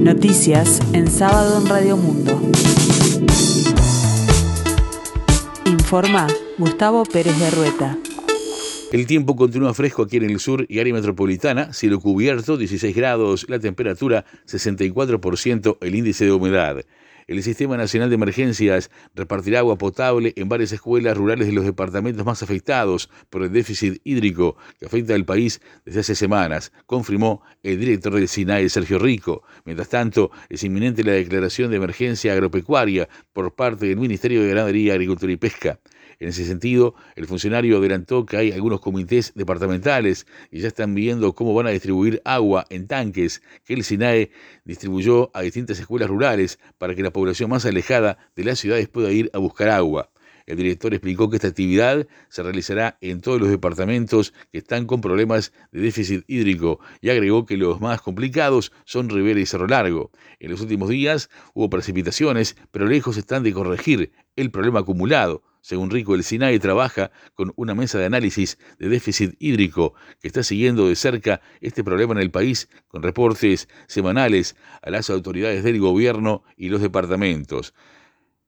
Noticias en sábado en Radio Mundo. Informa Gustavo Pérez de Rueta. El tiempo continúa fresco aquí en el sur y área metropolitana, cielo cubierto, 16 grados, la temperatura 64%, el índice de humedad. El Sistema Nacional de Emergencias repartirá agua potable en varias escuelas rurales de los departamentos más afectados por el déficit hídrico que afecta al país desde hace semanas, confirmó el director del SINAE, Sergio Rico. Mientras tanto, es inminente la declaración de emergencia agropecuaria por parte del Ministerio de Ganadería, Agricultura y Pesca. En ese sentido, el funcionario adelantó que hay algunos comités departamentales y ya están viendo cómo van a distribuir agua en tanques que el SINAE distribuyó a distintas escuelas rurales para que la población más alejada de las ciudades pueda ir a buscar agua. El director explicó que esta actividad se realizará en todos los departamentos que están con problemas de déficit hídrico y agregó que los más complicados son Rivera y Cerro Largo. En los últimos días hubo precipitaciones, pero lejos están de corregir el problema acumulado. Según Rico, el SINAE trabaja con una mesa de análisis de déficit hídrico que está siguiendo de cerca este problema en el país con reportes semanales a las autoridades del gobierno y los departamentos.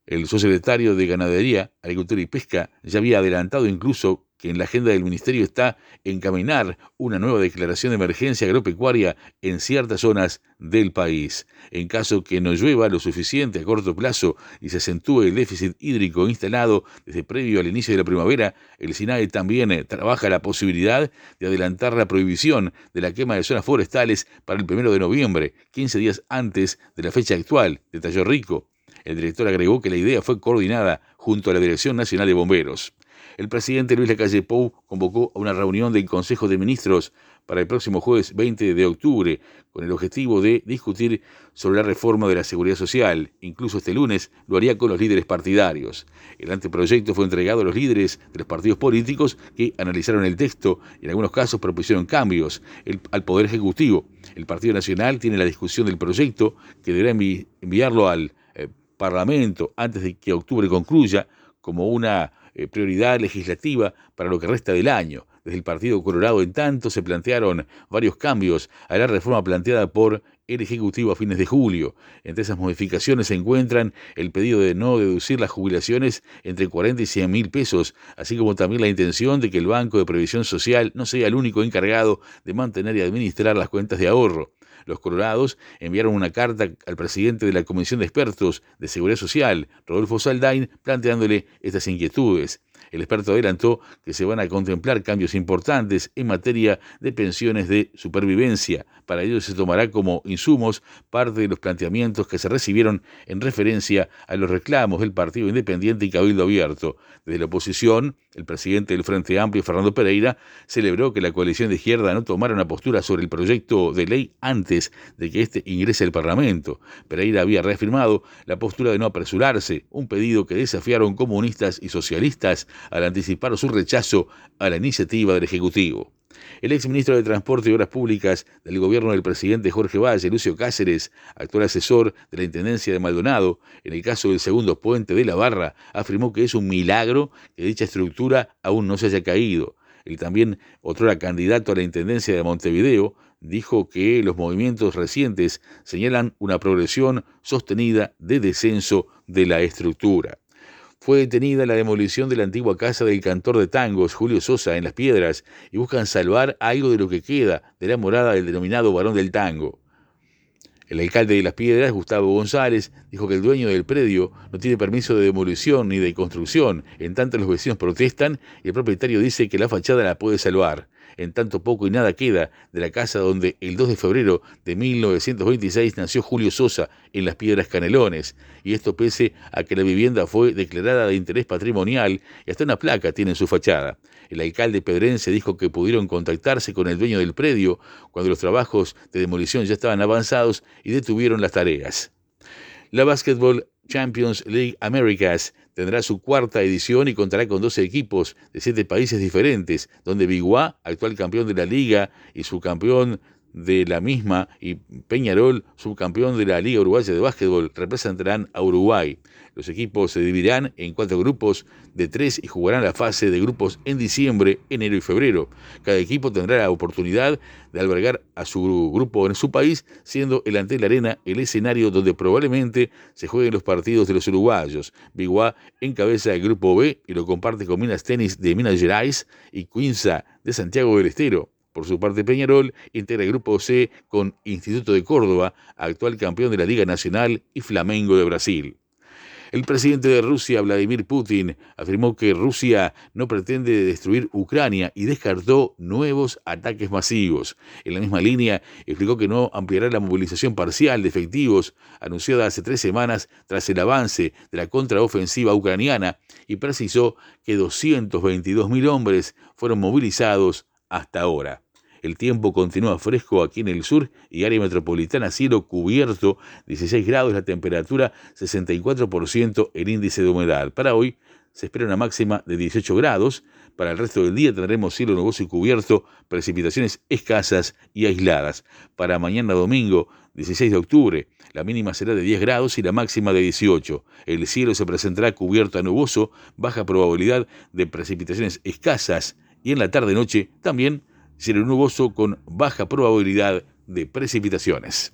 El subsecretario de Ganadería, Agricultura y Pesca ya había adelantado incluso que en la agenda del Ministerio está encaminar una nueva declaración de emergencia agropecuaria en ciertas zonas del país. En caso que no llueva lo suficiente a corto plazo y se acentúe el déficit hídrico instalado desde previo al inicio de la primavera, el SINAE también eh, trabaja la posibilidad de adelantar la prohibición de la quema de zonas forestales para el primero de noviembre, 15 días antes de la fecha actual, detalló Rico. El director agregó que la idea fue coordinada junto a la Dirección Nacional de Bomberos el presidente Luis Lacalle Pou convocó a una reunión del Consejo de Ministros para el próximo jueves 20 de octubre, con el objetivo de discutir sobre la reforma de la seguridad social. Incluso este lunes lo haría con los líderes partidarios. El anteproyecto fue entregado a los líderes de los partidos políticos que analizaron el texto y en algunos casos propusieron cambios al Poder Ejecutivo. El Partido Nacional tiene la discusión del proyecto que deberá enviarlo al eh, Parlamento antes de que octubre concluya como una eh, prioridad legislativa para lo que resta del año. Desde el Partido Colorado, en tanto, se plantearon varios cambios a la reforma planteada por el Ejecutivo a fines de julio. Entre esas modificaciones se encuentran el pedido de no deducir las jubilaciones entre 40 y 100 mil pesos, así como también la intención de que el Banco de Previsión Social no sea el único encargado de mantener y administrar las cuentas de ahorro. Los colorados enviaron una carta al presidente de la Comisión de Expertos de Seguridad Social, Rodolfo Saldain, planteándole estas inquietudes. El experto adelantó que se van a contemplar cambios importantes en materia de pensiones de supervivencia. Para ello se tomará como insumos parte de los planteamientos que se recibieron en referencia a los reclamos del Partido Independiente y Cabildo Abierto. Desde la oposición, el presidente del Frente Amplio, Fernando Pereira, celebró que la coalición de izquierda no tomara una postura sobre el proyecto de ley antes de que éste ingrese al Parlamento. Pereira había reafirmado la postura de no apresurarse, un pedido que desafiaron comunistas y socialistas al anticipar su rechazo a la iniciativa del Ejecutivo. El exministro de Transporte y Obras Públicas del gobierno del presidente Jorge Valle, Lucio Cáceres, actual asesor de la Intendencia de Maldonado, en el caso del segundo puente de la Barra, afirmó que es un milagro que dicha estructura aún no se haya caído. El también otro candidato a la Intendencia de Montevideo dijo que los movimientos recientes señalan una progresión sostenida de descenso de la estructura fue detenida la demolición de la antigua casa del cantor de tangos Julio Sosa en Las Piedras y buscan salvar algo de lo que queda de la morada del denominado varón del tango. El alcalde de Las Piedras, Gustavo González, dijo que el dueño del predio no tiene permiso de demolición ni de construcción, en tanto los vecinos protestan y el propietario dice que la fachada la puede salvar en tanto poco y nada queda de la casa donde el 2 de febrero de 1926 nació Julio Sosa en las Piedras Canelones, y esto pese a que la vivienda fue declarada de interés patrimonial y hasta una placa tiene en su fachada. El alcalde pedrense dijo que pudieron contactarse con el dueño del predio cuando los trabajos de demolición ya estaban avanzados y detuvieron las tareas. La Basketball Champions League Americas tendrá su cuarta edición y contará con 12 equipos de siete países diferentes, donde Biguá, actual campeón de la liga y su campeón de la misma y Peñarol, subcampeón de la Liga Uruguaya de Básquetbol, representarán a Uruguay. Los equipos se dividirán en cuatro grupos de tres y jugarán la fase de grupos en diciembre, enero y febrero. Cada equipo tendrá la oportunidad de albergar a su grupo en su país, siendo el Antel Arena el escenario donde probablemente se jueguen los partidos de los uruguayos. Biguá encabeza el grupo B y lo comparte con Minas Tenis de Minas Gerais y Quinza de Santiago del Estero. Por su parte, Peñarol integra el grupo C con Instituto de Córdoba, actual campeón de la Liga Nacional, y Flamengo de Brasil. El presidente de Rusia, Vladimir Putin, afirmó que Rusia no pretende destruir Ucrania y descartó nuevos ataques masivos. En la misma línea, explicó que no ampliará la movilización parcial de efectivos anunciada hace tres semanas tras el avance de la contraofensiva ucraniana y precisó que 222.000 hombres fueron movilizados hasta ahora. El tiempo continúa fresco aquí en el sur y área metropolitana, cielo cubierto, 16 grados la temperatura, 64% el índice de humedad. Para hoy se espera una máxima de 18 grados. Para el resto del día tendremos cielo nuboso y cubierto, precipitaciones escasas y aisladas. Para mañana domingo, 16 de octubre, la mínima será de 10 grados y la máxima de 18. El cielo se presentará cubierto a nuboso, baja probabilidad de precipitaciones escasas y en la tarde-noche también cielo nuboso con baja probabilidad de precipitaciones.